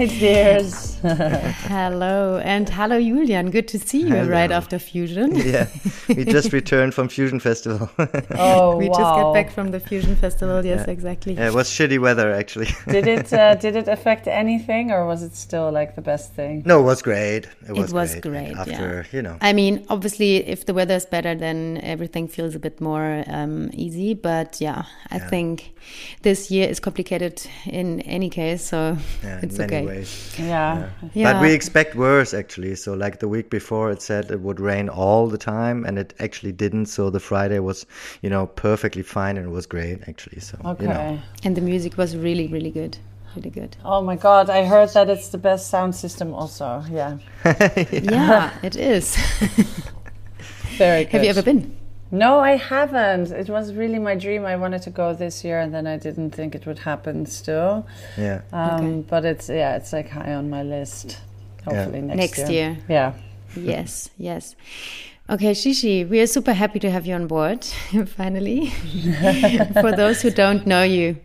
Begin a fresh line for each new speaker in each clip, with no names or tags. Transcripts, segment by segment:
Hi, dears.
hello and hello, Julian. Good to see you
Hello.
right after Fusion.
Yeah, we just returned from Fusion Festival.
Oh,
we
wow.
just get back from the Fusion Festival. Yes,
Yeah.
exactly.
Yeah, it was shitty weather actually.
did it uh, did it affect anything, or was it still like the best thing?
no, it was great. It was,
was
great.
great, yeah.
After you know,
I mean, obviously, if the weather is better, then everything feels a bit more um, easy. But yeah, I think this year is complicated in any case, so
yeah,
it's
in many
okay.
ways.
Yeah.
Yeah.
But we expect worse actually. So like the week before, it said it would rain all the time, and it actually didn't. So the Friday was, you know, perfectly fine, and it was great actually. So
Okay.
you know,
And the music was really, really good. Really good.
Oh my God! I heard that it's the best sound system. Also, yeah.
Yeah, it is.
Very good.
Have you ever been?
No, I haven't. It was really my dream. I wanted to go this year, and then I didn't think it would happen. Still,
yeah.
um,
Okay.
but it's yeah, it's like high on my list. Hopefully next,
Next year.
Yeah.
Yes, yes. Okay, Shishi, we are super happy to have you on board, finally. For those who don't know you,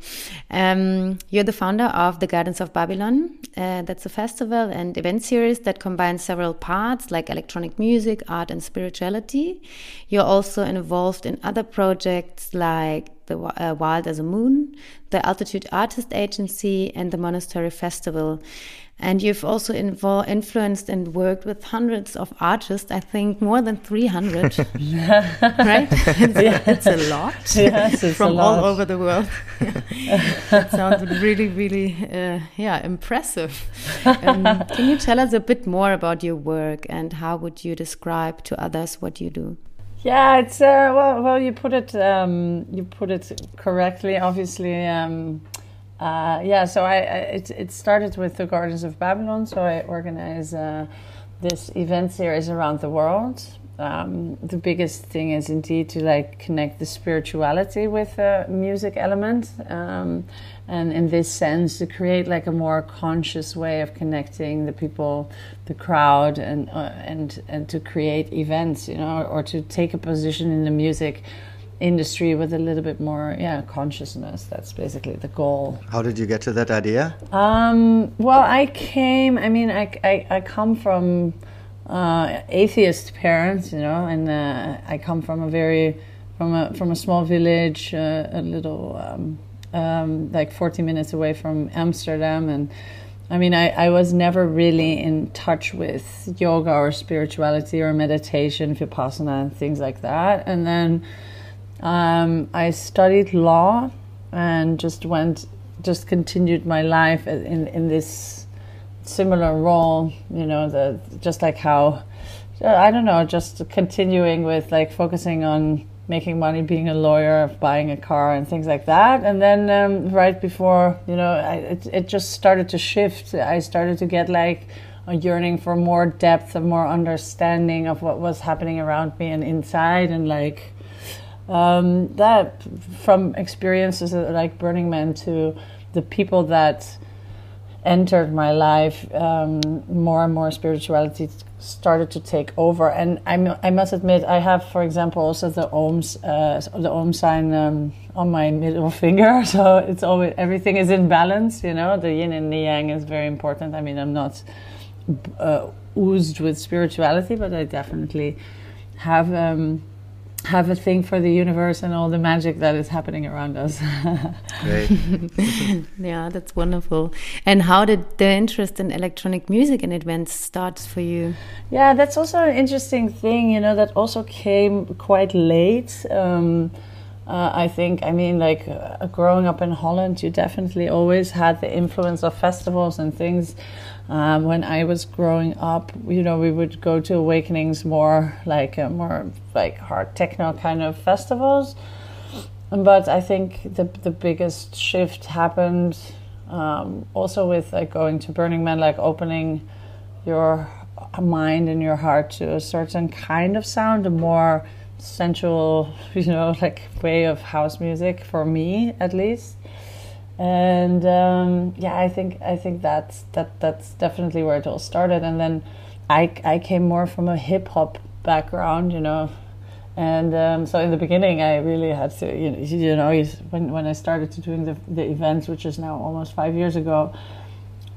um, you're the founder of the Gardens of Babylon. Uh, that's a festival and event series that combines several parts like electronic music, art, and spirituality. You're also involved in other projects like the uh, Wild as a Moon, the Altitude Artist Agency, and the Monastery Festival. And you've also invol- influenced and worked with hundreds of artists, I think more than 300, right? It's, it's a lot
Yes, it's
from
a
all over the world. that sounds really, really, uh, yeah, impressive. Um, can you tell us a bit more about your work and how would you describe to others what you do?
Yeah, it's uh, well, well, you put it, um, you put it correctly. Obviously, um, uh, yeah. So I, I it, it started with the Gardens of Babylon. So I organize uh, this event series around the world. Um, the biggest thing is indeed to like connect the spirituality with the music element, um, and in this sense, to create like a more conscious way of connecting the people, the crowd, and uh, and and to create events, you know, or to take a position in the music industry with a little bit more, yeah, consciousness. That's basically the goal.
How did you get to that idea?
Um, well, I came. I mean, I I, I come from uh, atheist parents, you know, and uh, I come from a very from a from a small village, uh, a little um, um, like 40 minutes away from Amsterdam, and I mean, I, I was never really in touch with yoga or spirituality or meditation, vipassana, and things like that, and then. Um, I studied law and just went, just continued my life in in this similar role. You know, the just like how I don't know, just continuing with like focusing on making money, being a lawyer, buying a car, and things like that. And then um, right before, you know, I, it it just started to shift. I started to get like a yearning for more depth, and more understanding of what was happening around me and inside, and like um, that from experiences like Burning Man to the people that entered my life, um, more and more spirituality started to take over. And I, I must admit, I have, for example, also the Oms, uh, the Om sign um, on my middle finger. So it's always everything is in balance. You know, the yin and the yang is very important. I mean, I'm not uh, oozed with spirituality, but I definitely have. Um, have a thing for the universe and all the magic that is happening around us.
Yeah, that's wonderful. And how did the interest in electronic music and events start for you?
yeah, that's also an interesting thing, you know, that also came quite late. Um, uh, I think, I mean, like uh, growing up in Holland, you definitely always had the influence of festivals and things. Um, when I was growing up, you know, we would go to awakenings more like uh, more like hard techno kind of festivals. But I think the the biggest shift happened um, also with like going to Burning Man, like opening your mind and your heart to a certain kind of sound, a more sensual, you know, like way of house music for me at least. And um, yeah, I think I think that's that that's definitely where it all started. And then I I came more from a hip hop background, you know, and um, so in the beginning I really had to you know, you know when when I started to doing the the events, which is now almost five years ago.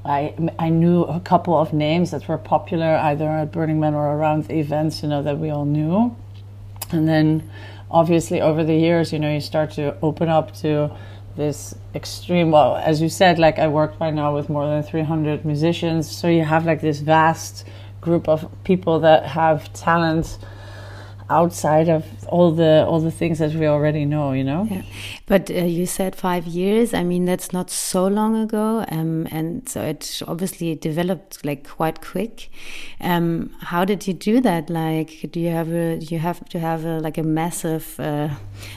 I, I knew a couple of names that were popular either at Burning Man or around the events, you know, that we all knew. And then obviously over the years, you know, you start to open up to this extreme well as you said like i work right now with more than 300 musicians. So you have like this vast group of people that have talent outside of all the all the things that we already know you know?
Yeah. but uh, you said five years. I mean that's not so long ago. Um, and so it obviously developed like quite quick. Um, how did you do that? Like do you have a you have to have a, like a massive uh,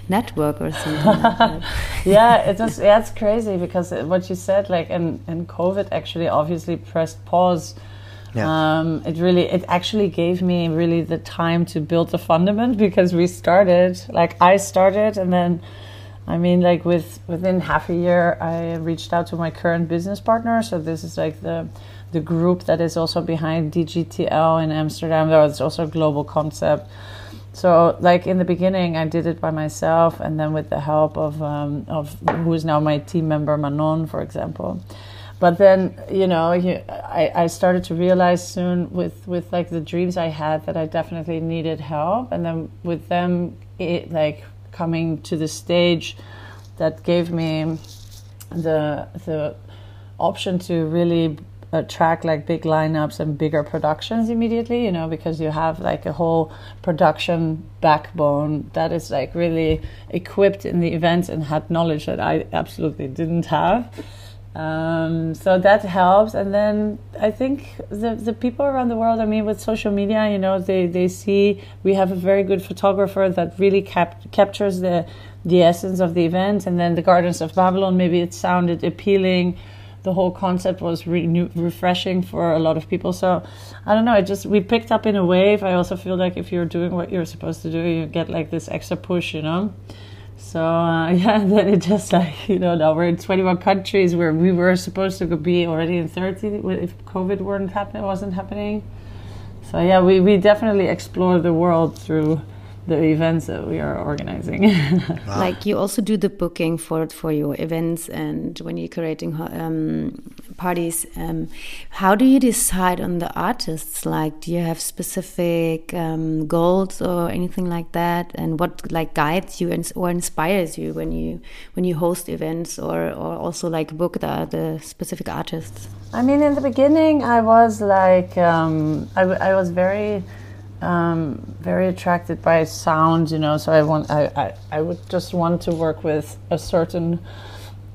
network or something like
yeah it was yeah it's crazy because what you said like and and covid actually obviously pressed pause yeah. Um, it really, it actually gave me really the time to build the fundament because we started, like I started, and then, I mean, like with within half a year, I reached out to my current business partner. So this is like the the group that is also behind DGTL in Amsterdam. There was also a global concept. So, like in the beginning, I did it by myself, and then with the help of um, of who is now my team member Manon, for example but then you know you, I, I started to realize soon with with like the dreams i had that i definitely needed help. And then with them it, like coming to the stage that gave me the the option to really attract like big lineups and bigger productions immediately you know because you have like a whole production backbone that is like really equipped in the events and had knowledge that i absolutely didn't have um, so that helps. And then I think the, the people around the world, I mean, with social media, you know, they, they see we have a very good photographer that really cap- captures the, the essence of the event. And then the Gardens of Babylon, maybe it sounded appealing. The whole concept was re- refreshing for a lot of people. So I don't know. It just we picked up in a wave. I also feel like if you're doing what you're supposed to do, you get like this extra push, you know. So uh, yeah, then it just like you know now we're in 21 countries where we were supposed to be already in 30 if COVID weren't happening wasn't happening. So yeah, we, we definitely explore the world through the events that we are organizing.
wow. Like you also do the booking for for your events and when you're creating um, parties. Um, how do you decide on the artists? Like, do you have specific um, goals or anything like that? And what like guides you and or inspires you when you when you host events or or also like book the the specific artists?
I mean, in the beginning, I was like, um, I, I was very um, very attracted by sound, you know. So I want, I, I, I would just want to work with a certain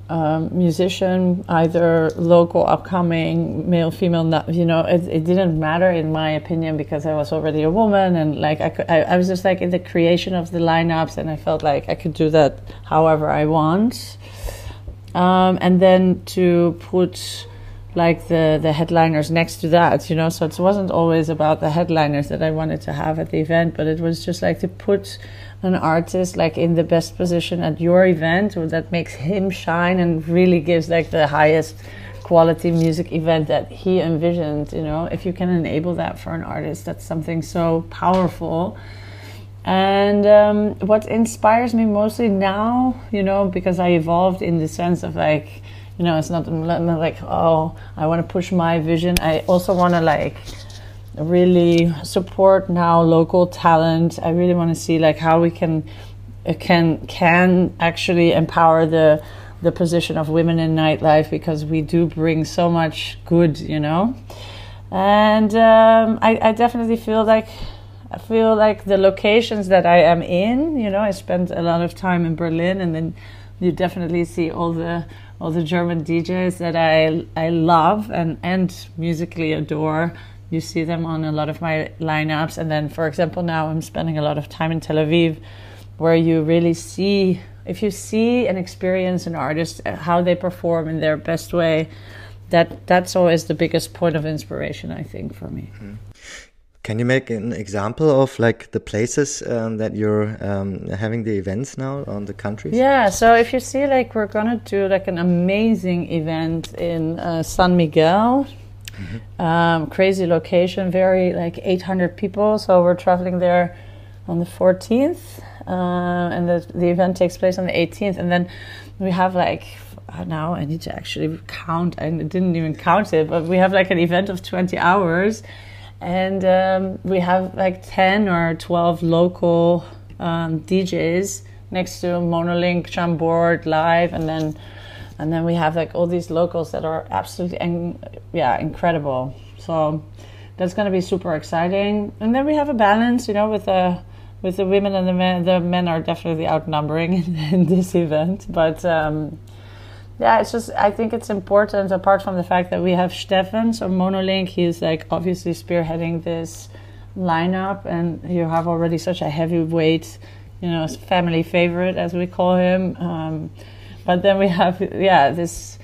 um, musician, either local, upcoming, male, female. Not, you know, it, it didn't matter in my opinion because I was already a woman, and like I, could, I, I was just like in the creation of the lineups, and I felt like I could do that however I want. Um, and then to put like the the headliners next to that you know? So it wasn't always about the headliners that i wanted to have at the event but it was just like to put an artist like in the best position at your event that makes him shine and really gives like the highest quality music event that he envisioned you know? If you can enable that for an artist that's something so powerful. And um, what inspires me mostly now you know because i evolved in the sense of like you know it's not, like oh i want to push my vision. I also want to like really support now local talent. I really want to see like how we can uh, can can actually empower the the position of women in nightlife because we do bring so much good you know? And um, I, I definitely feel like I feel like the locations that I am in, you know, I spent a lot of time in Berlin, and then you definitely see all the all the German DJs that I I love and and musically adore. You see them on a lot of my lineups, and then, for example, now I'm spending a lot of time in Tel Aviv, where you really see if you see and experience an artist uh, how they perform in their best way. That that's always the biggest point of inspiration, I think, for me. Mm-hmm.
Can you make an example of like the places um, that you're um, having the events now on the countries?
Yeah, so if you see, like, we're gonna do like an amazing event in uh, San Miguel. Mm-hmm. Um, crazy location, very like 800 people. So we're traveling there on the 14th, uh, and the, the event takes place on the 18th, and then we have like oh, now I need to actually count. I didn't even count it, but we have like an event of 20 hours and um, we have like 10 or 12 local um, DJs next to Monolink, Jamboard, Live, and then and then we have like all these locals that are absolutely yeah incredible. So that's going to be super exciting. And then we have a balance, you know, with the with the women and the men. The men are definitely outnumbering in, in this event, but. Um, yeah, it's just I think it's important apart from the fact that we have Stefan, so Monolink, he's like obviously spearheading this lineup and you have already such a heavyweight, you know, family favorite as we call him. Um, but then we have yeah, this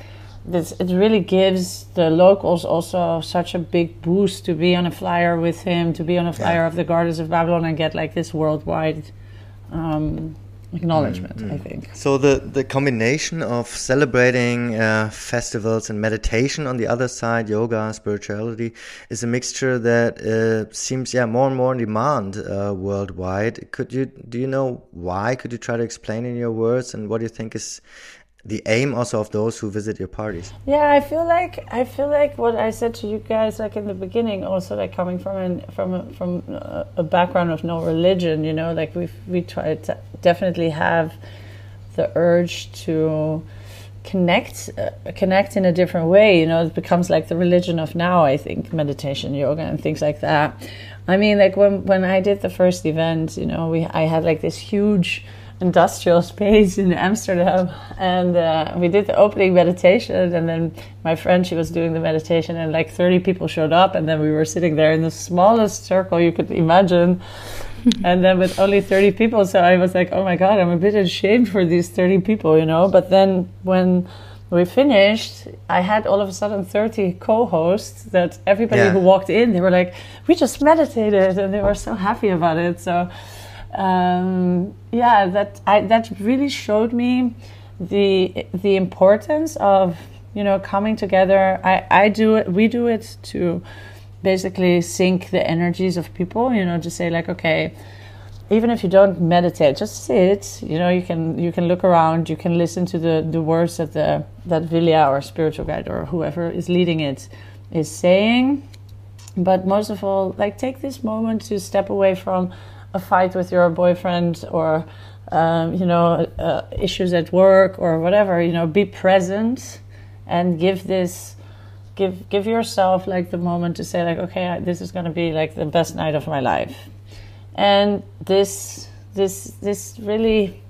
this it really gives the locals also such a big boost to be on a flyer with him, to be on a flyer yeah. of the Gardens of Babylon and get like this worldwide um, acknowledgement mm, mm. i think.
So the the combination of celebrating uh, festivals and meditation on the other side yoga spirituality is a mixture that uh, seems yeah more and more in demand uh, worldwide. Could you do you know why? Could you try to explain in your words and what do you think is the aim also of those who visit your parties.
Yeah i feel like i feel like what i said to you guys like in the beginning also like coming from an from a, from a background of no religion you know like we we try to definitely have the urge to connect uh, connect in a different way you know it becomes like the religion of now i think meditation yoga and things like that. I mean like when when i did the first event you know we i had like this huge industrial space in Amsterdam, and uh, we did the opening meditation. And then my friend, she was doing the meditation, and like thirty people showed up, and then we were sitting there in the smallest circle you could imagine. and then with only 30 people so i was like oh my god i'm a bit ashamed for these 30 people you know but then when we finished i had all of a sudden 30 co-hosts that everybody yeah. who walked in they were like we just meditated and they were so happy about it so um, yeah, that I, that really showed me the the importance of you know coming together. I I do it. We do it to basically sync the energies of people. You know, to say like, okay, even if you don't meditate, just sit. You know, you can you can look around. You can listen to the the words that the that Vilya or spiritual guide or whoever is leading it is saying. But most of all, like take this moment to step away from a fight with your boyfriend or um, you know uh, issues at work or whatever you know be present and give this give give yourself like the moment to say like okay this is going to be like the best night of my life. And this this this really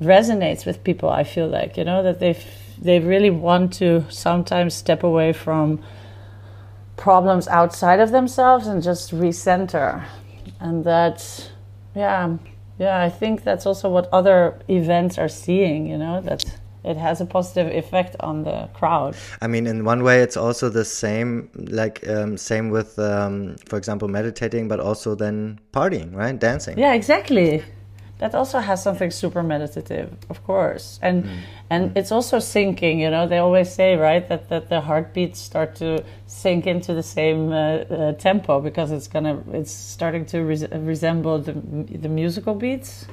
resonates with people i feel like you know that they they really want to sometimes step away from problems outside of themselves and just recenter and that yeah yeah i think that's also what other events are seeing you know that it has a positive effect on the crowd.
I mean in one way it's also the same like um, same with um, for example meditating but also then partying right? Dancing.
Yeah exactly that also has something super meditative, of course, and mm. and mm. it's also syncing. You know, they always say right that that the heartbeats start to sync into the same uh, uh, tempo because it's gonna it's starting to res- resemble the the musical beats.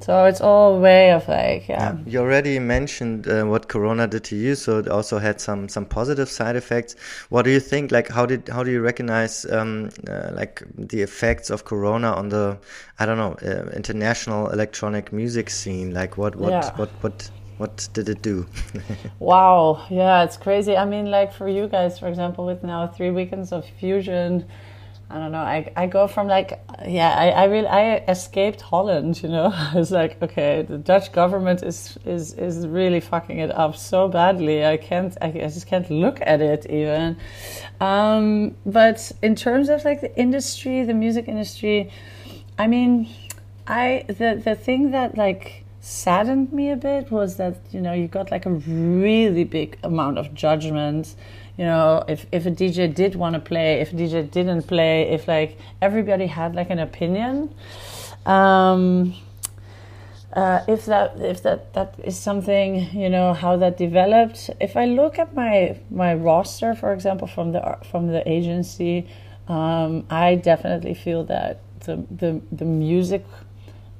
So it's all way of like, yeah. yeah.
You already mentioned uh, what Corona did to you, so it also had some some positive side effects. What do you think? Like, how did how do you recognize um, uh, like the effects of Corona on the I don't know uh, international electronic music scene? Like, what what yeah. what what what did it do?
wow, yeah, it's crazy. I mean, like for you guys, for example, with now three weekends of fusion I don't know. I, I go from like yeah I I really I escaped Holland. You know, it's like okay, the Dutch government is is is really fucking it up so badly. I can't I, I just can't look at it even. Um, but in terms of like the industry, the music industry, I mean, I the the thing that like saddened me a bit was that you know you got like a really big amount of judgment you know if if a dj did want to play if a dj didn't play if like everybody had like an opinion um uh, if that if that that is something you know how that developed if i look at my my roster for example from the from the agency um, i definitely feel that the the, the music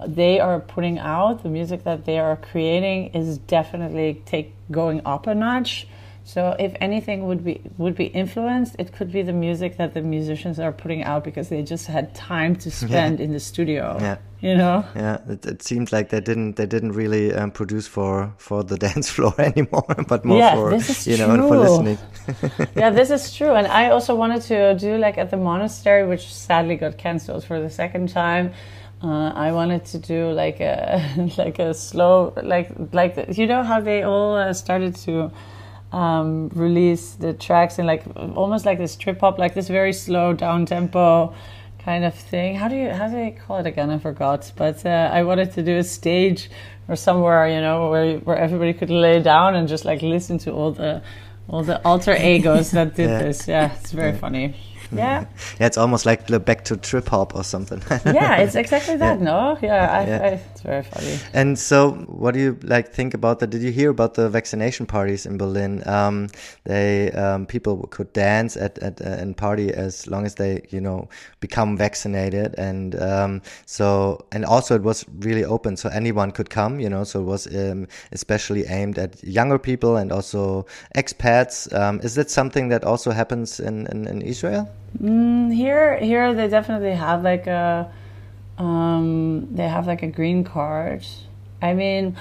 they are putting out, the music that they are creating is definitely take going up a notch. So if anything would be would be influenced, it could be the music that the musicians are putting out because they just had time to spend yeah. in the studio.
Yeah.
You know.
Yeah, it, it seems like they didn't they didn't really um, produce for for the dance floor anymore, but more
yeah,
for you
know
for listening.
yeah, this is true, and I also wanted to do like at the monastery, which sadly got cancelled for the second time. Uh, I wanted to do like a like a slow like like the, you know how they all uh, started to um, release the tracks in like almost like this trip hop like this very slow down tempo kind of thing. How do you how do they call it again? I forgot. But uh, I wanted to do a stage or somewhere you know where where everybody could lay down and just like listen to all the all the alter egos that did yeah. this. Yeah, it's very yeah. funny. Yeah.
yeah, it's almost like back to trip hop or something.
yeah, it's exactly that. Yeah. No, yeah, I, yeah. I, it's very funny.
And so, what do you like think about that? Did you hear about the vaccination parties in Berlin? Um, they um, people could dance at at uh, and party as long as they you know become vaccinated, and um, so and also it was really open, so anyone could come. You know, so it was um, especially aimed at younger people and also expats. Um, is that something that also happens in, in, in Israel?
Mm, here, here they definitely have like a, um, they have like a green card. I mean,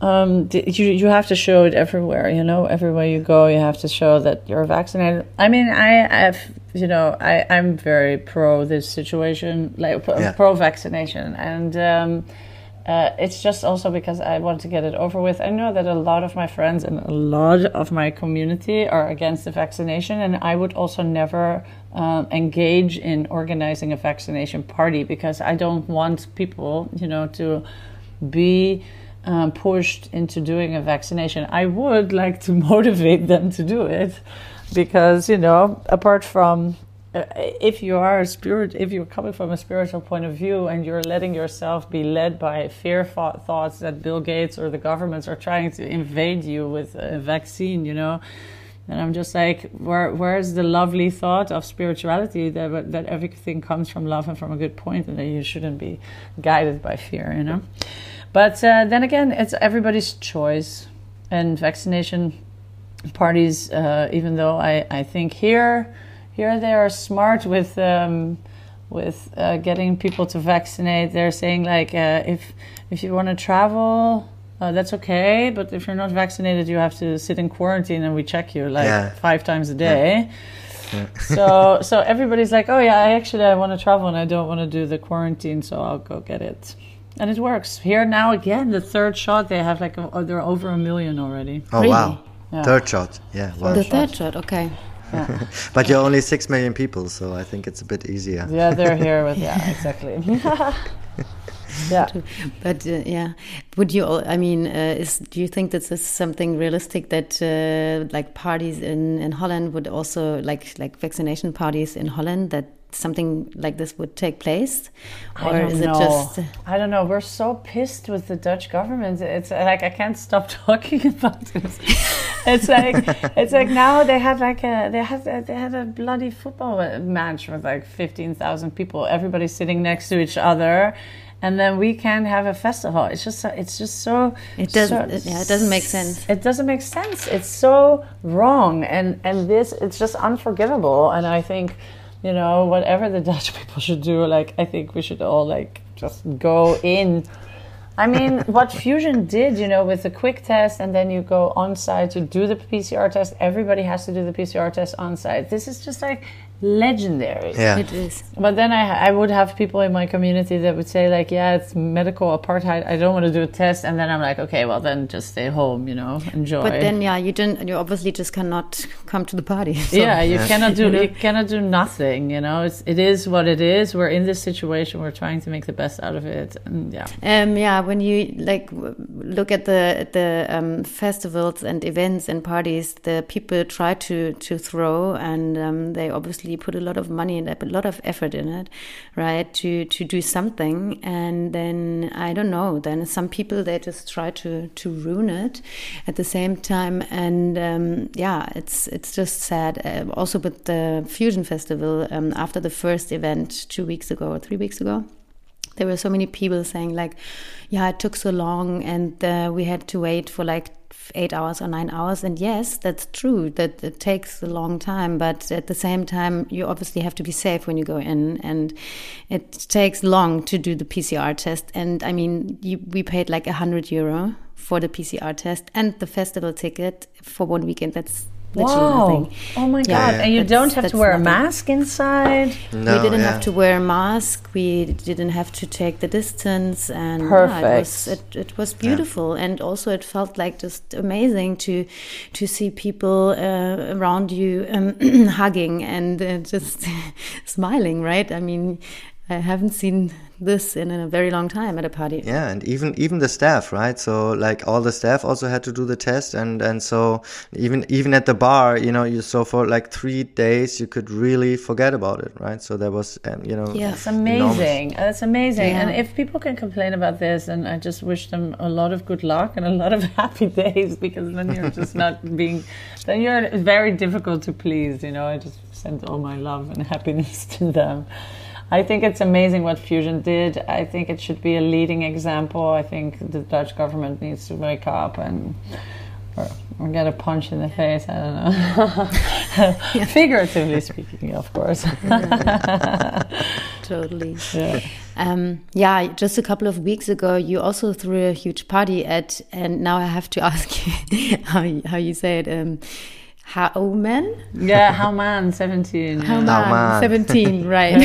um, you you have to show it everywhere. You know, everywhere you go, you have to show that you're vaccinated. I mean, I have, you know, I I'm very pro this situation, like yeah. pro vaccination, and um, uh, it's just also because I want to get it over with. I know that a lot of my friends and a lot of my community are against the vaccination, and I would also never um, engage in organizing a vaccination party because I don't want people, you know, to be um, pushed into doing a vaccination. I would like to motivate them to do it because, you know, apart from if you are a spirit, if you're coming from a spiritual point of view and you're letting yourself be led by fear thoughts that Bill Gates or the governments are trying to invade you with a vaccine, you know, and I'm just like, where where's the lovely thought of spirituality that that everything comes from love and from a good point, and that you shouldn't be guided by fear, you know. But uh, then again, it's everybody's choice, and vaccination parties. Uh, even though I I think here here they are smart with um, with uh, getting people to vaccinate. They're saying like uh, if if you want to travel, uh, that's okay, but if you're not vaccinated, you have to sit in quarantine and we check you like yeah. five times a day. Yeah. so so everybody's like, oh yeah, I actually I want to travel and I don't want to do the quarantine, so I'll go get it. And it works. Here now again, the third shot they have like a, oh, they're over a million already.
Oh really? wow! Yeah. Third shot, yeah.
Wow. The third shot, okay.
Yeah. but you're only six million people, so I think it's a bit easier.
Yeah, they're here with yeah, exactly.
yeah, but uh, yeah, would you? I mean, uh, is do you think that this is something realistic that uh, like parties in in Holland would also like like vaccination parties in Holland that something like this would take place?
Or is know. it just i don't know. We're so pissed with the dutch government. It's like i can't stop talking about this. It's like it's like now they have like a they have they had a bloody football match with like 15,000 people everybody sitting next to each other. And then we can have a festival. It's just it's just so
it doesn't so, yeah it doesn't make sense.
It doesn't make sense. It's so wrong. And and this it's just unforgivable. And i think you know, whatever the Dutch people should do, like I think we should all like just go in. I mean, what Fusion did, you know, with the quick test and then you go on site to do the PCR test, everybody has to do the PCR test on site. This is just like legendary.
Yeah.
It is.
But then I, I would have people in my community that would say like, yeah, it's medical apartheid. I don't want to do a test. And then I'm like, okay, well then just stay home, you know, enjoy.
But then, yeah, you didn't. You obviously just cannot come to the party. So.
yeah, you cannot do
You know?
you cannot do nothing. You know, it's it is what it is. We're in this situation. We're trying to make the best out of it. And yeah,
Um, yeah, when you like w- look at the the um, festivals and events and parties, the people try to to throw, and um, they obviously put a lot of money and a lot of effort in it, right? To to do something, and then I don't know. Then some people they just try to to ruin it at the same time, and um, yeah, it's it's just sad. Uh, also with the Fusion Festival, um, after the first event two weeks ago or three weeks ago there were so many people saying like yeah it took so long and uh, we had to wait for like eight hours or nine hours. And yes that's true that it takes a long time but at the same time you obviously have to be safe when you go in and it takes long to do the pcr test. And i mean you, we paid like a hundred euro for the pcr test and the festival ticket for one weekend. That's literally
wow.
nothing
Oh my
Yeah,
god! and you
that's-
don't have to
that's
wear a mask inside.
No,
we didn't
yeah.
have to wear a mask. We didn't have to take the distance, and yeah, it was
Perfect.
it, it was beautiful. And also, it felt like just amazing to to see people uh, around you um, hugging and uh, just smiling. Right? I mean, I haven't seen this in a very long time at a party.
Yeah, and even even the staff, right? So like all the staff also had to do the test, and and so even even at the bar, you know, you so for like three days you could really forget about it, right? So there was, um, you know,
Yeah.
It's amazing. That's amazing.
Yeah.
And if people can complain about this, and I just wish them a lot of good luck and a lot of happy days because then you're just not being, then you're very difficult to please. You know, I just send all my love and happiness to them. I think it's amazing what Fusion did. I think it should be a leading example. I think the Dutch government needs to wake up and. Or, or get a punch in the face. I don't know. Figuratively speaking, of course.
Totally.
yeah.
Um, yeah, just a couple of weeks ago, you also threw a huge party at, and now I have to ask you how you, how you say it. Um, Haoman?
Yeah, Haoman, 17. yeah.
Haoman,
Haoman.
17, right.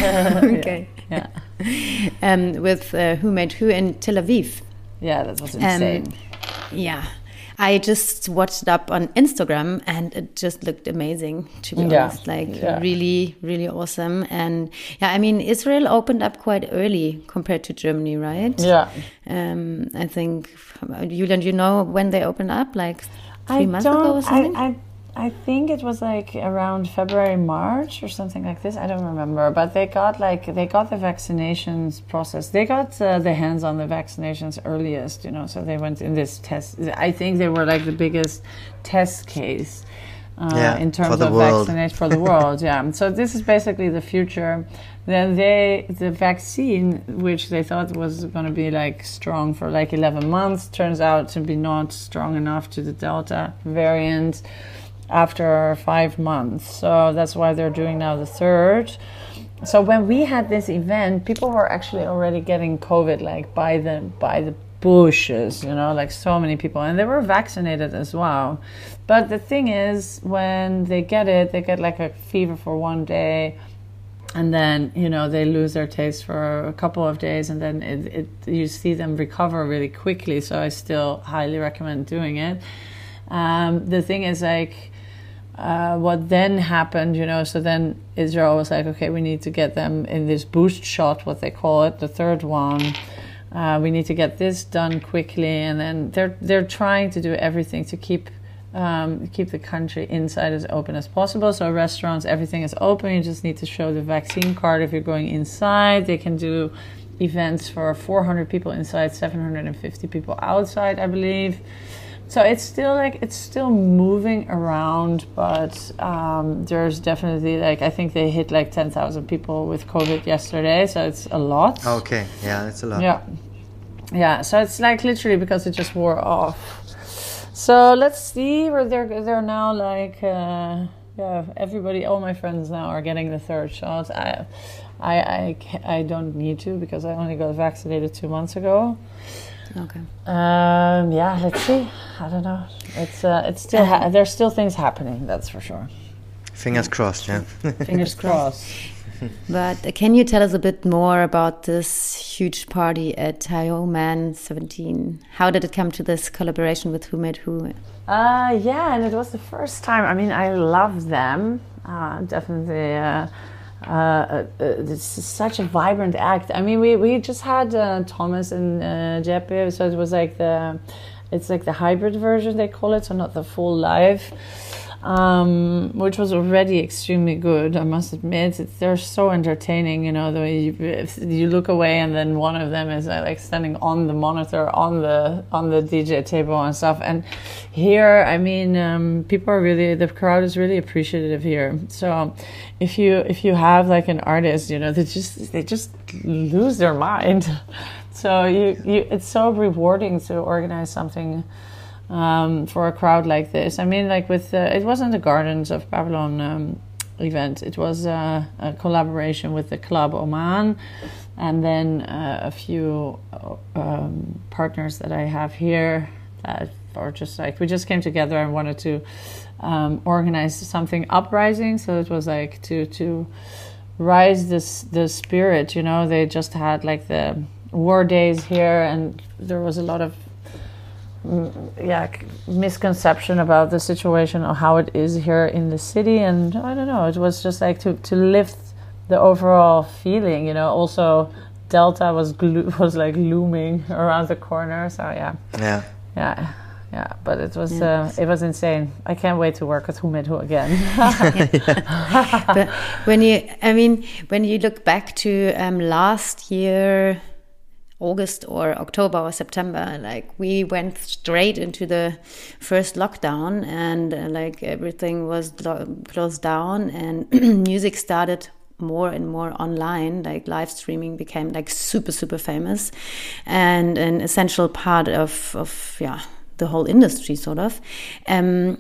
okay.
Yeah.
Um, with uh, Who Made Who in Tel Aviv.
Yeah, that was
Um,
insane.
Yeah. I just watched it up on Instagram and it just looked amazing, to be
Yeah.
honest. Like,
Yeah.
really, really awesome. And yeah, I mean, Israel opened up quite early compared to Germany, right?
yeah.
Um, I think, Julian, you know when they opened up? Like three
I
months ago or something?
I, I, I think it was like around February, March or something like this. I don't remember. But they got like, they got the vaccinations process. They got uh, the hands on the vaccinations earliest, you know, so they went in this test. I think they were like the biggest test case. Uh,
Yeah,
in terms of vaccination for the world, yeah. So this is basically the future. Then they, the vaccine, which they thought was going to be like strong for like 11 months, turns out to be not strong enough to the Delta variant after five months. So that's why they're doing now the third. So when we had this event, people were actually already getting COVID like by the by the bushes, you know, like so many people, and they were vaccinated as well. But the thing is, when they get it, they get like a fever for one day, and then you know they lose their taste for a couple of days, and then it, it you see them recover really quickly. So I still highly recommend doing it. Um, the thing is like uh, what then happened, you know, so then Israel was like, okay, we need to get them in this boost shot, what they call it, the third one. Uh, we need to get this done quickly, and then they're they're trying to do everything to keep um, keep the country inside as open as possible. So restaurants, everything is open. You just need to show the vaccine card if you're going inside. They can do events for 400 people inside, 750 people outside, I believe. So it's still like it's still moving around, but um, there's definitely like I think they hit like 10,000 people with COVID yesterday, so it's a lot.
Okay, yeah, it's a lot.
Yeah. Yeah, so it's like literally because it just wore off. So let's see where they're they're now like uh, yeah, everybody all my friends now are getting the third shot. I I I, I don't need to because I only got vaccinated 2 months ago.
Okay.
Um, yeah, let's see. I don't know. It's uh, it's still ha- there's still things happening. That's for sure.
Fingers crossed, yeah.
Fingers crossed.
But uh, can you tell us a bit more about this huge party at Man 17? How did it come to this collaboration with Who Made Who?
Uh, yeah, and it was the first time. I mean, I love them. Uh, definitely. Uh, uh, uh, this is such a vibrant act. I mean, we, we just had uh, Thomas and uh, Jeppe, so it was like the, it's like the hybrid version they call it, so not the full live um, which was already extremely good. I must admit, it's, they're so entertaining. You know, the way you, you look away and then one of them is uh, like standing on the monitor on the on the DJ table and stuff. And here, I mean, um, people are really the crowd is really appreciative here. So if you if you have like an artist, you know, they just they just lose their mind. So you, you it's so rewarding to organize something um, for a crowd like this. I mean, like with the, it wasn't the Gardens of Babylon um, event. It was uh, a collaboration with the Club Haoman, and then uh, a few um, partners that I have here that are just like we just came together and wanted to um, organize something uprising. So it was like to to rise this the spirit. You know, they just had like the war days here, and there was a lot of yeah misconception about the situation or how it is here in the city. And i don't know it was just like to to lift the overall feeling you know. Also delta was glo- was like looming around the corner so yeah.
Yeah.
Yeah yeah but it was yeah. uh, it was insane. I can't wait to work with who made who again.
But when you i mean when you look back to um, last year August or October or September. Like we went straight into the first lockdown, and uh, like everything was closed down, and music started more and more online like live streaming became like super super famous and an essential part of of yeah the whole industry sort of um,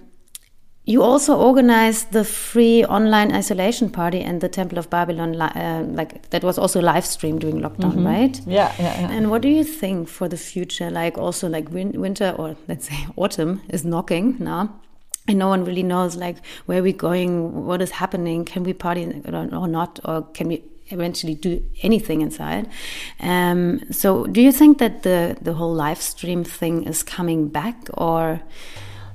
you also organized the free online isolation party and the Temple of Babylon, uh, like that was also live streamed during lockdown, mm -hmm. right?
Yeah, yeah, yeah,
And what do you think for the future? Like also like win winter or let's say autumn is knocking now. And no one really knows like where we're going, what is happening, can we party or not, or can we eventually do anything inside. Um, so, do you think that the the whole live stream thing is coming back, or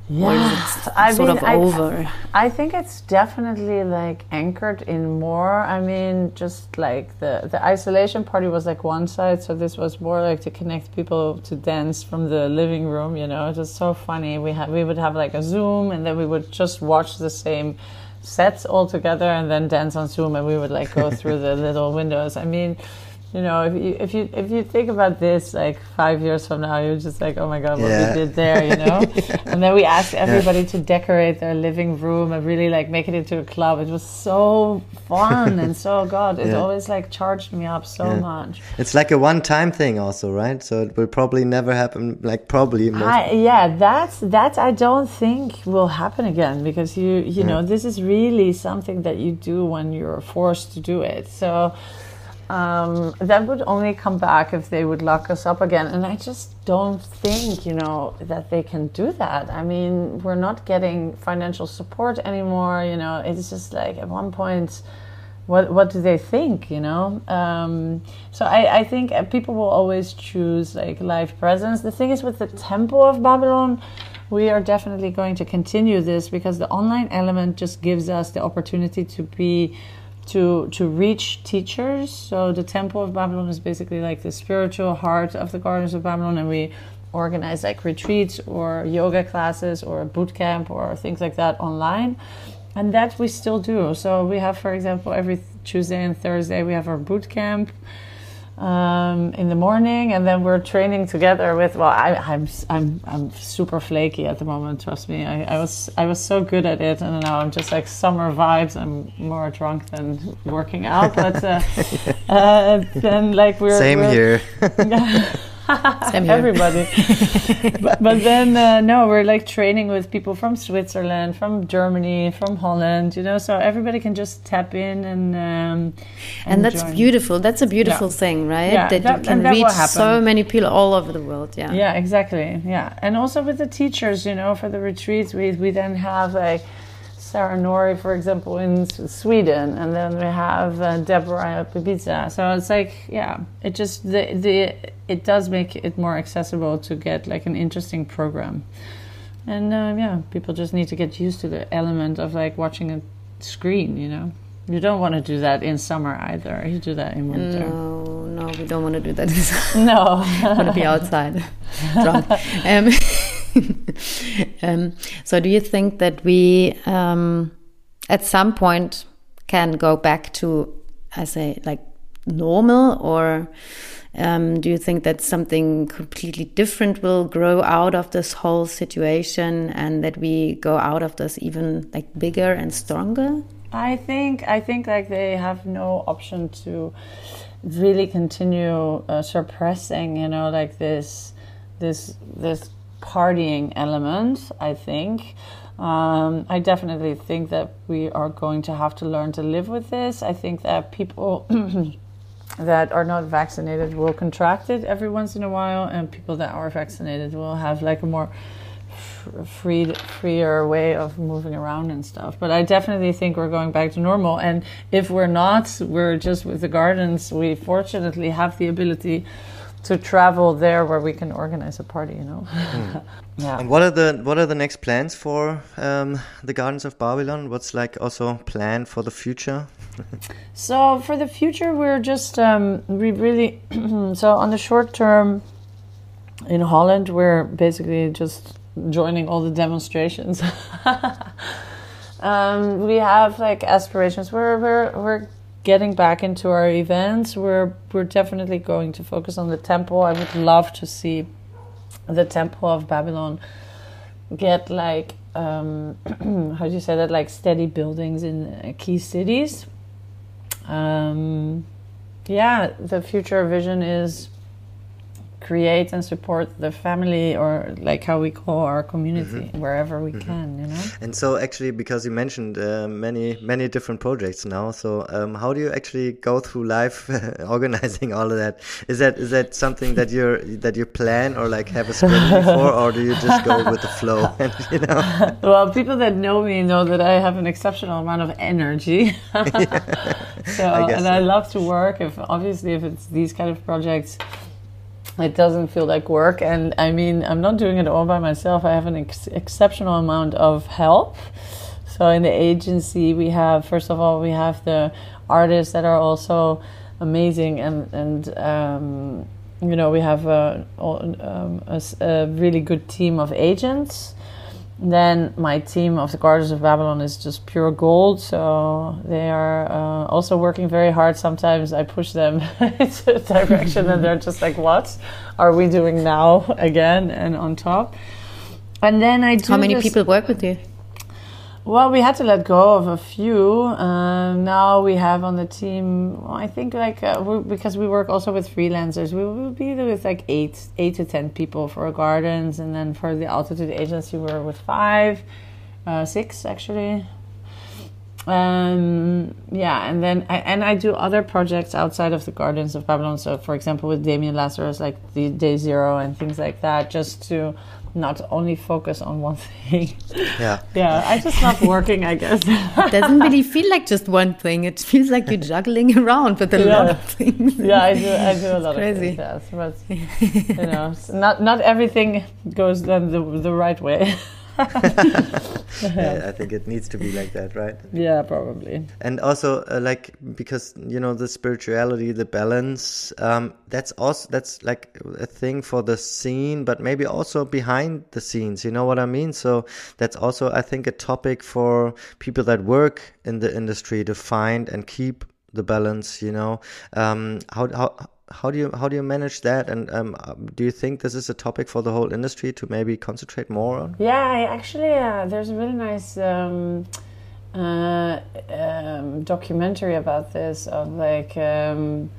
yeah, I sort mean, of I, over? I think it's definitely like anchored in more. I mean, just like the the isolation party was like one side, so this was more like to connect people to dance from the living room. You know, it was so funny. We had we would have like a Zoom, and then we would just watch the same sets all together, and then dance on Zoom, and we would like go through the little windows. I mean you know, if you if you if you think about this like five years from now, you're just like, oh my god, what yeah. we did there, you know. and then we asked everybody yeah. to decorate their living room and really like make it into a club. It was so fun and so god, it yeah. always like charged me up so much.
It's like a one-time thing, also, right? So it will probably never happen. Like probably.
I, yeah, that's that. I don't think will happen again because you you know this is really something that you do when you're forced to do it. So um, that would only come back if they would lock us up again. And I just don't think, you know, that they can do that. I mean, we're not getting financial support anymore. You know, it's just like at one point, what what do they think? You know, um, so I, I think people will always choose like live presence. The thing is with the Temple of Babylon. We are definitely going to continue this because the online element just gives us the opportunity to be to to reach teachers. So the Temple of Babylon is basically like the spiritual heart of the Gardens of Babylon, and we organize like retreats or yoga classes or a boot camp or things like that online. And that we still do. So we have, for example, every Tuesday and Thursday we have our boot camp um, in the morning, and then we're training together with. Well, I, am I'm, I'm I'm super flaky at the moment. Trust me. I, I was I was so good at it, and now I'm just like summer vibes. I'm more drunk than working out, but uh, uh, then like we're
same
we're,
here.
everybody. but, but, then uh, no, we're like training with people from Switzerland, from Germany, from Holland. You know, so everybody can just tap in and um,
and, that's join. beautiful. That's a beautiful yeah. thing, right?
Yeah,
that, that you can reach so many people all over the world. Yeah.
Yeah, exactly. Yeah, and also with the teachers, you know, for the retreats, we we then have like Sarah Nori, for example, in Sweden, and then we have uh, Deborah at Ibiza. So it's like, yeah, it just the the it does make it more accessible to get like an interesting program, and uh, yeah, people just need to get used to the element of like watching a screen, you know. You don't want to do that in summer either. You do that in winter.
No, no, we don't want to do that.
no,
want to be outside, drunk. Um, um, so, do you think that we, um, at some point, can go back to, I say, like normal, or um, do you think that something completely different will grow out of this whole situation, and that we go out of this even like bigger and stronger?
I think I think like they have no option to really continue uh, suppressing, you know, like this this this partying element. I think. Um, I definitely think that we are going to have to learn to live with this. I think that people that are not vaccinated will contract it every once in a while, and people that are vaccinated will have like a more free, freer way of moving around and stuff. But I definitely think we're going back to normal. And if we're not, we're just with the gardens. We fortunately have the ability to travel there where we can organize a party. You know. Mm.
yeah. And what are the what are the next plans for um, the Gardens of Babylon? What's like also planned for the future?
so for the future, we're just um, we really so on the short term. In Holland, we're basically just joining all the demonstrations. um, we have like aspirations. We're we're we're getting back into our events. We're we're definitely going to focus on the temple. I would love to see the temple of Babylon get like um, how do you say that like steady buildings in uh, key cities. Um, yeah, the future vision is create and support the family or like how we call our community mm-hmm. wherever we mm-hmm. can you know
and so actually because you mentioned uh, many many different projects now so um, how do you actually go through life organizing all of that is that is that something that you're that you plan or like have a strategy for or do you just go with the flow and you know
well people that know me know that i have an exceptional amount of energy so I and so. i love to work if obviously if it's these kind of projects it doesn't feel like work. And i mean i'm not doing it all by myself. I have an ex- exceptional amount of help. So in the agency we have first of all we have the artists that are also amazing. And and um, you know we have a, um, a, a really good team of agents then my team of the Gardens of Babylon is just pure gold. So they are uh, also working very hard. Sometimes I push them into a direction and they're just like, what are we doing now again and on top? And then I do
How many people work with you?
Well, we had to let go of a few. Uh, now we have on the team, I think, like uh, because we work also with freelancers, we will be with like eight, eight to ten people for gardens, and then for the altitude agency, we're with five, uh, six actually. Um, yeah, and then I, and I do other projects outside of the gardens of Babylon. So, for example, with Damian Lazarus, like the Day Zero and things like that, just to not only focus on one thing.
Yeah.
yeah, I just love working, I guess.
it doesn't really feel like just one thing. It feels like you're juggling around with a yeah. lot of things.
Yeah, I do I do a lot crazy. of things, yes. But you know, not not everything goes then the the right way.
yeah, I think it needs to be like that, right?
Yeah, probably.
And also, uh, like because you know the spirituality, the balance. Um, that's also that's like a thing for the scene, but maybe also behind the scenes. You know what I mean? So that's also, I think, a topic for people that work in the industry to find and keep the balance. You know, um, how how how do you how do you manage that? And um, do you think this is a topic for the whole industry to maybe concentrate more on?
Yeah I actually uh, there's a really nice um, uh, um, documentary about this of like um,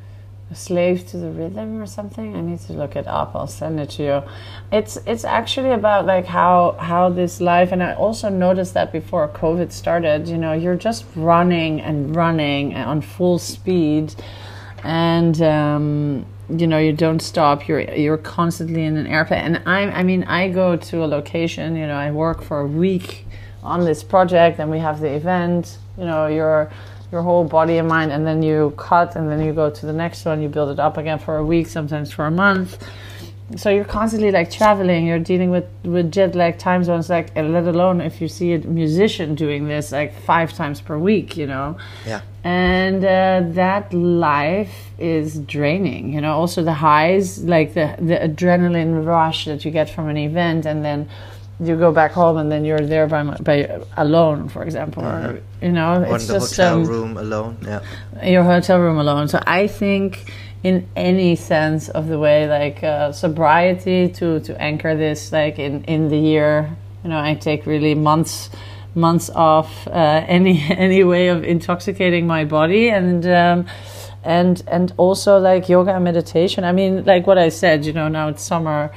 slave to the rhythm or something. I need to look it up. I'll send it to you. It's it's actually about like how how this life and i also noticed that before covid started you know you're just running and running on full speed and um, you know you don't stop. You're you're constantly in an airplane. And i i mean i go to a location you know i work for a week on this project and we have the event you know your your whole body and mind and then you cut and then you go to the next one you build it up again for a week sometimes for a month so you're constantly like traveling you're dealing with with jet lag time zones like let alone if you see a musician doing this like five times per week you know
Yeah.
and uh, that life is draining you know also the highs like the the adrenaline rush that you get from an event and then you go back home and then you're there by, by alone for example or you know
Or
it's
in the
just
hotel
um,
room alone. Yeah.
your hotel room alone. So I think, in any sense of the way, like uh, sobriety to to anchor this, like in in the year, you know, I take really months months off uh, any any way of intoxicating my body and. Um, and and also like yoga and meditation. I mean, like what I said, you know, now it's summer.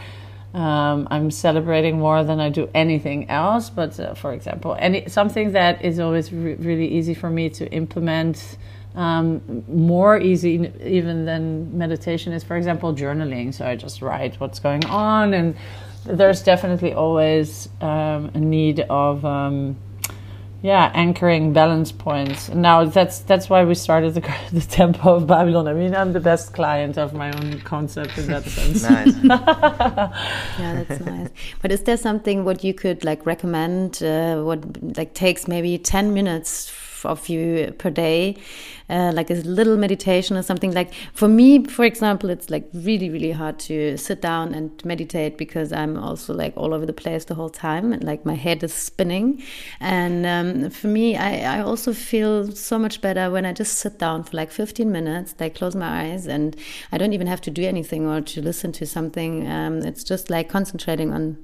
Um, I'm celebrating more than I do anything else. But uh, for example, any something that is always re- really easy for me to implement, um, more easy even than meditation is, for example, journaling. So I just write what's going on, and there's definitely always um, a need of. Um, yeah, anchoring balance points. Now that's that's why we started the, the temple of Babylon. I mean, I'm the best client of my own concept in that sense.
Nice.
yeah, that's nice. But is there something what you could like recommend? Uh, what like takes maybe ten minutes f- of you per day, uh, like a little meditation or something? Like for me, for example, it's like really really hard to sit down and meditate because I'm also like all over the place the whole time and like my head is spinning. And um, for me, I, I also feel so much better when I just sit down for like 15 minutes, like close my eyes, and I don't even have to do anything or to listen to something. Um, it's just like concentrating on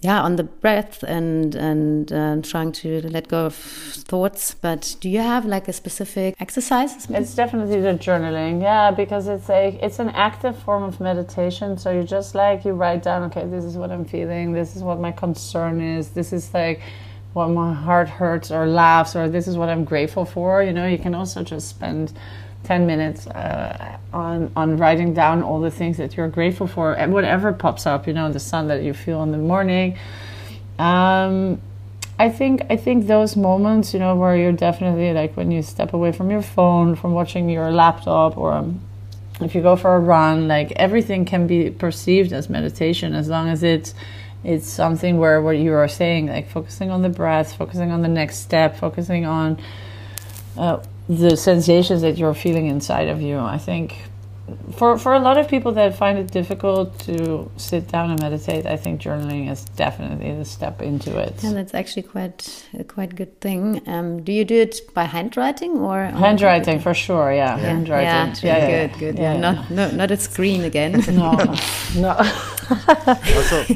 yeah on the breath and and uh, trying to let go of thoughts. But do you have like a specific exercise
It's definitely the journaling, yeah, because it's a it's an active form of meditation. So you just like you write down, okay, this is what I'm feeling, this is what my concern is, this is like what my heart hurts or laughs, or this is what I'm grateful for. You know, you can also just spend ten minutes uh, on on writing down all the things that you're grateful for, and whatever pops up. You know, the sun that you feel in the morning. Um, I think I think those moments, you know, where you're definitely like when you step away from your phone, from watching your laptop, or um, if you go for a run, like everything can be perceived as meditation as long as it's it's something where what you are saying, like focusing on the breath, focusing on the next step, focusing on uh, the sensations that you're feeling inside of you. I think for for a lot of people that find it difficult to sit down and meditate, I think journaling is definitely the step into it.
yeah that's actually quite a quite good thing um, do you do it by handwriting or on the
Handwriting for sure, yeah.
computer?
Handwriting.
yeah,
yeah,
good good
Yeah,
yeah,
yeah.
not no, not a screen again
No, no.
also,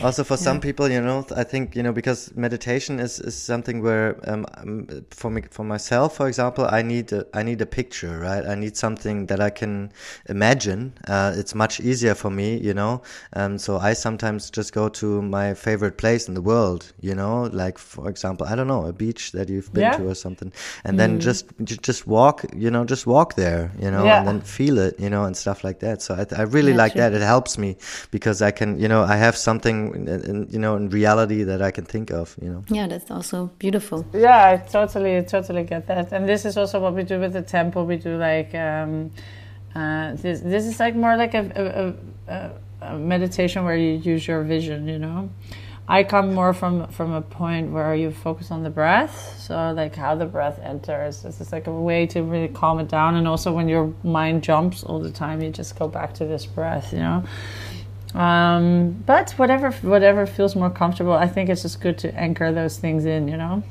also for some people, you know, I think you know because meditation is, is something where um, um, for me for myself, for example, I need a, I need a picture, right? I need something that I can imagine. Uh, it's much easier for me, you know. Um, so I sometimes just go to my favorite place in the world, you know, like for example, I don't know, a beach that you've been
Yeah.
to or something, and then just ju- just walk, you know, just walk there, you know,
Yeah.
and then feel it, you know, and stuff like that. So I, I really
Yeah,
like that. It helps me because I can, you know, I have something, in, in, you know, in reality that I can think of, you know.
yeah that's also beautiful
Yeah, I totally, totally get that. And this is also what we do with the temple. We do like um, uh, this. This is like more like a, a, a, a meditation where you use your vision. You know, I come more from from a point where you focus on the breath. So like how the breath enters. This is like a way to really calm it down. And also when your mind jumps all the time, you just go back to this breath. You know. Um, but whatever whatever feels more comfortable, I think it's just good to anchor those things in. You know.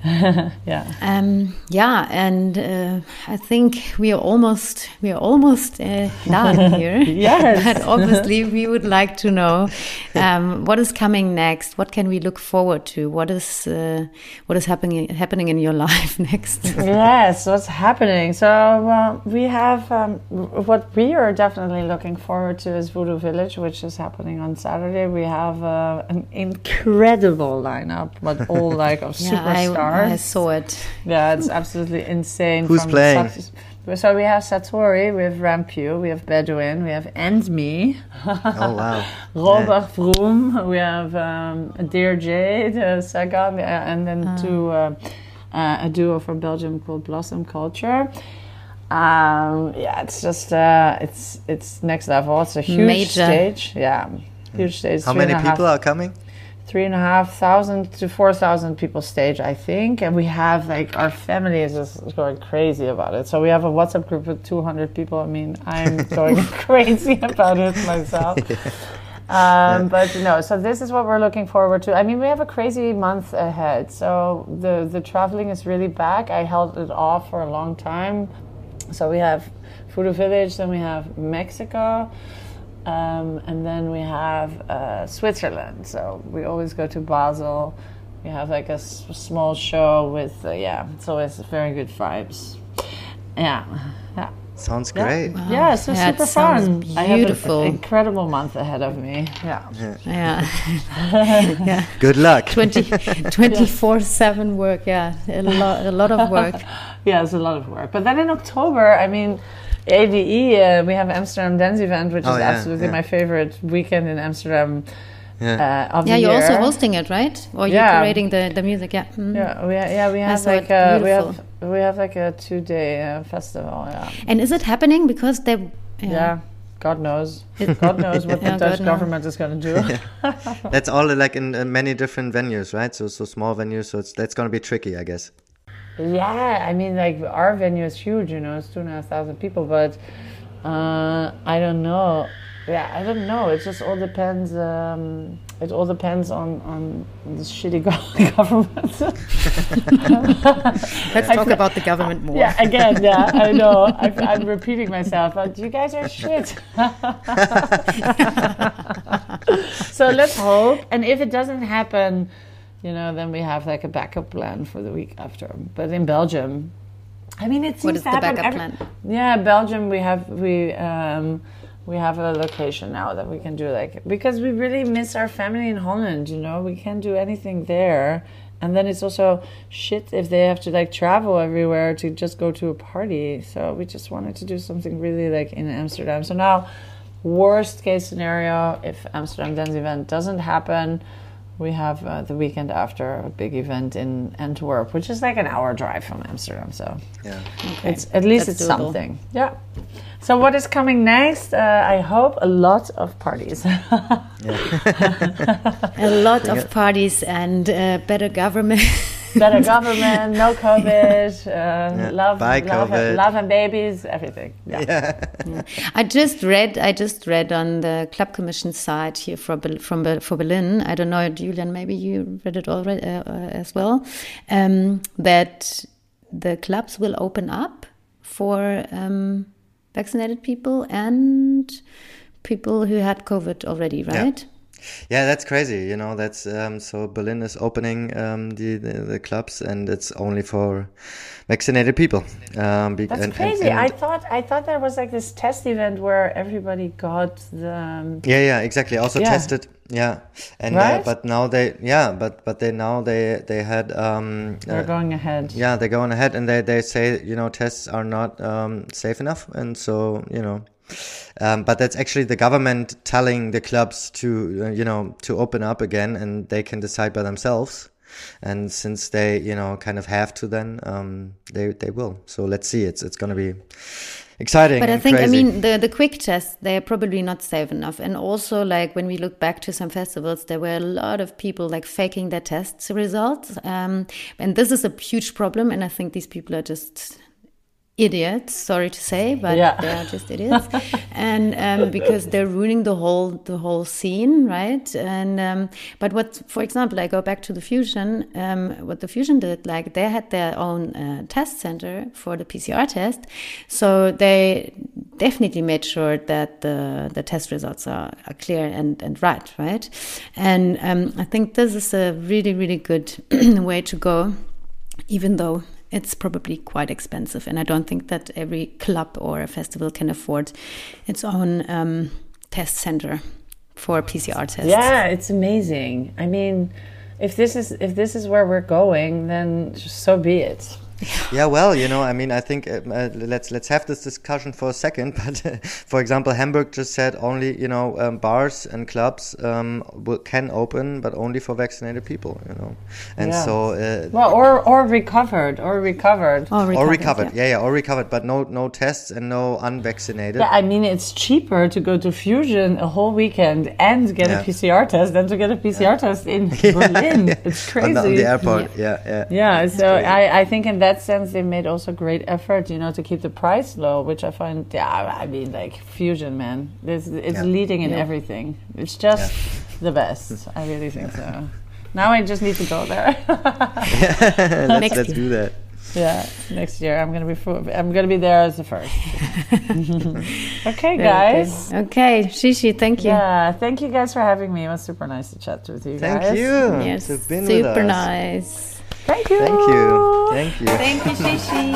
yeah.
Um, yeah, and uh, I think we are almost we are almost uh, done here.
Yes.
but obviously we would like to know um, what is coming next. What can we look forward to? What is uh, what is happening happening in your life next?
yes, what's happening? So we have um, what we are definitely looking forward to is Voodoo Village, which is happening on Saturday. We have uh, an incredible lineup, but all like of
yeah,
superstars. Cars.
I saw it.
Yeah, it's absolutely insane.
Who's
From
playing?
Sat- so we have Satori, we have Rampue, we have Bedouin, we have And Me,
Oh wow.
Robert Vroom, we have um, Dear Jade, uh, Sagan, uh, and then two, uh, uh, a duo from Belgium called Blossom Culture. Um, yeah, it's just uh, it's it's next level. It's a huge
Major.
stage. Yeah, huge stage.
How
three
many
and a half-
people are coming?
Three and a half thousand to four thousand people stage, I think, and we have like our family is just going crazy about it. So we have a WhatsApp group with two hundred people. I mean, I'm going crazy about it myself. Um, But no, so this is what we're looking forward to. I mean, we have a crazy month ahead. So the the traveling is really back. I held it off for a long time. So we have Voodoo Village, then we have Mexico, um, and then we have uh, Switzerland. So we always go to Basel. We have like a s- small show with, uh, yeah, it's always very good vibes. Yeah, yeah.
Sounds
Yeah.
great.
Yeah, so
Yeah,
super
sounds
fun. I have
beautiful.
an incredible month ahead of me. Yeah.
Yeah. yeah.
Good luck.
20, 24 7 work. Yeah. A lot, a lot of work.
Yeah, it's a lot of work. But then in October, I mean, ADE, uh, we have Amsterdam Dance Event, which
Oh,
is
yeah,
absolutely
yeah.
my favorite weekend in Amsterdam
Yeah.
uh, of
Yeah,
the
you're
year.
also hosting it, right? Or you're
Yeah.
curating the, the music. Yeah. Mm.
Yeah, we yeah we have like a, we have we have like a two day uh, festival. Yeah.
And is it happening because they.
yeah, God knows. God knows what
Yeah,
the Dutch
God knows.
government is going to do.
That's all like in, in many different venues, right? So so small venues. So it's that's gonna be tricky, I guess.
Yeah, I mean, like our venue is huge, you know, it's two and a half thousand people, but uh, I don't know. Yeah, I don't know. It just all depends. Um, it all depends on on the shitty go- government.
Let's talk about the government more.
yeah, again, yeah, I know. I, I'm repeating myself, but you guys are shit. so let's hope, and if it doesn't happen, you know, then we have like a backup plan for the week after. But in Belgium, I mean, it seems
What is
to
the backup
every-
plan?
Yeah, Belgium. We have we um, we have a location now that we can do like because we really miss our family in Holland. You know, we can't do anything there, and then it's also shit if they have to like travel everywhere to just go to a party. So we just wanted to do something really like in Amsterdam. So now, worst case scenario, if Amsterdam Dance event doesn't happen. We have uh, the weekend after a big event in Antwerp, which is like an hour drive from Amsterdam. So
Yeah.
it's at least
That's
it's
doable.
something. Yeah. So what is coming next? Uh, I hope a lot of parties.
A lot of parties and uh, better government.
Better government, no COVID, uh, love,
Bye,
love,
COVID.
love and babies, everything. Yeah.
I just read. I just read on the club commission site here from from for Berlin. I don't know, Julian. Maybe you read it already uh, uh, as well. Um, that the clubs will open up for um, vaccinated people and people who had COVID already. Right?
Yeah, that's crazy. You know, that's um, so Berlin is opening um, the, the the clubs, and it's only for vaccinated people. Um, be-
That's
and- and-
crazy.
and-
I thought I thought there was like this test event where everybody got the um,
yeah, yeah, exactly. Also
Yeah.
tested. Yeah, and uh,
Right?
but now they yeah, but but they now they they had um,
they're
uh,
going ahead.
yeah they're going ahead and they they say you know tests are not um, safe enough, and so you know. Um, but that's actually the government telling the clubs to, uh, you know, to open up again, and they can decide by themselves. And since they, you know, kind of have to, then um, they they will. So let's see. It's it's going to be exciting.
But I think, I mean, the, the quick tests, they're probably not safe enough. And also, like, when we look back to some festivals, there were a lot of people, like, faking their tests results. Um, and this is a huge problem. And I think these people are just idiots sorry to say but
Yeah.
they are just idiots. And um, because they're ruining the whole the whole scene right? And um, but what for example i go back to the fusion um, what the fusion did like they had their own uh, test center for the pcr test. So they definitely made sure that the the test results are, are clear and and right right? And um, i think this is a really really good way to go even though it's probably quite expensive. And I don't think that every club or a festival can afford its own um, test center for PCR tests.
Yeah, it's amazing. I mean, if this is if this is where we're going, then so be it.
Yeah, well, you know, I mean, I think uh, uh, let's let's have this discussion for a second. But uh, for example, Hamburg just said only you know um, bars and clubs um, will, can open, but only for vaccinated people. You know, and
Yeah.
so uh,
Well, or or recovered, or recovered.
Or recovered.
or recovered,
yeah.
yeah. yeah, or recovered, but no no tests and no unvaccinated.
Yeah, I mean, it's cheaper to go to Fusion a whole weekend and get
Yeah.
a PCR test than to get a PCR test in Berlin. It's
On
crazy.
the, on the airport, yeah, yeah.
Yeah, so I, I think in that sense they made also great effort, you know, to keep the price low, which I find, yeah, I mean, like Fusion, man, it's, it's
Yeah.
leading in
Yeah.
everything. It's just the best. I really think so. Now I just need to go there.
let's let's do that.
yeah, next year I'm gonna be fu- I'm gonna be there as the first. okay, guys.
good. Okay, Shishi, thank you.
Yeah, thank you guys for having me. It was super nice to chat with you
Thank
guys.
you.
Yes,
to have been with
super
us.
nice.
Thank you.
Thank you. Thank you.
Thank you, Shishi.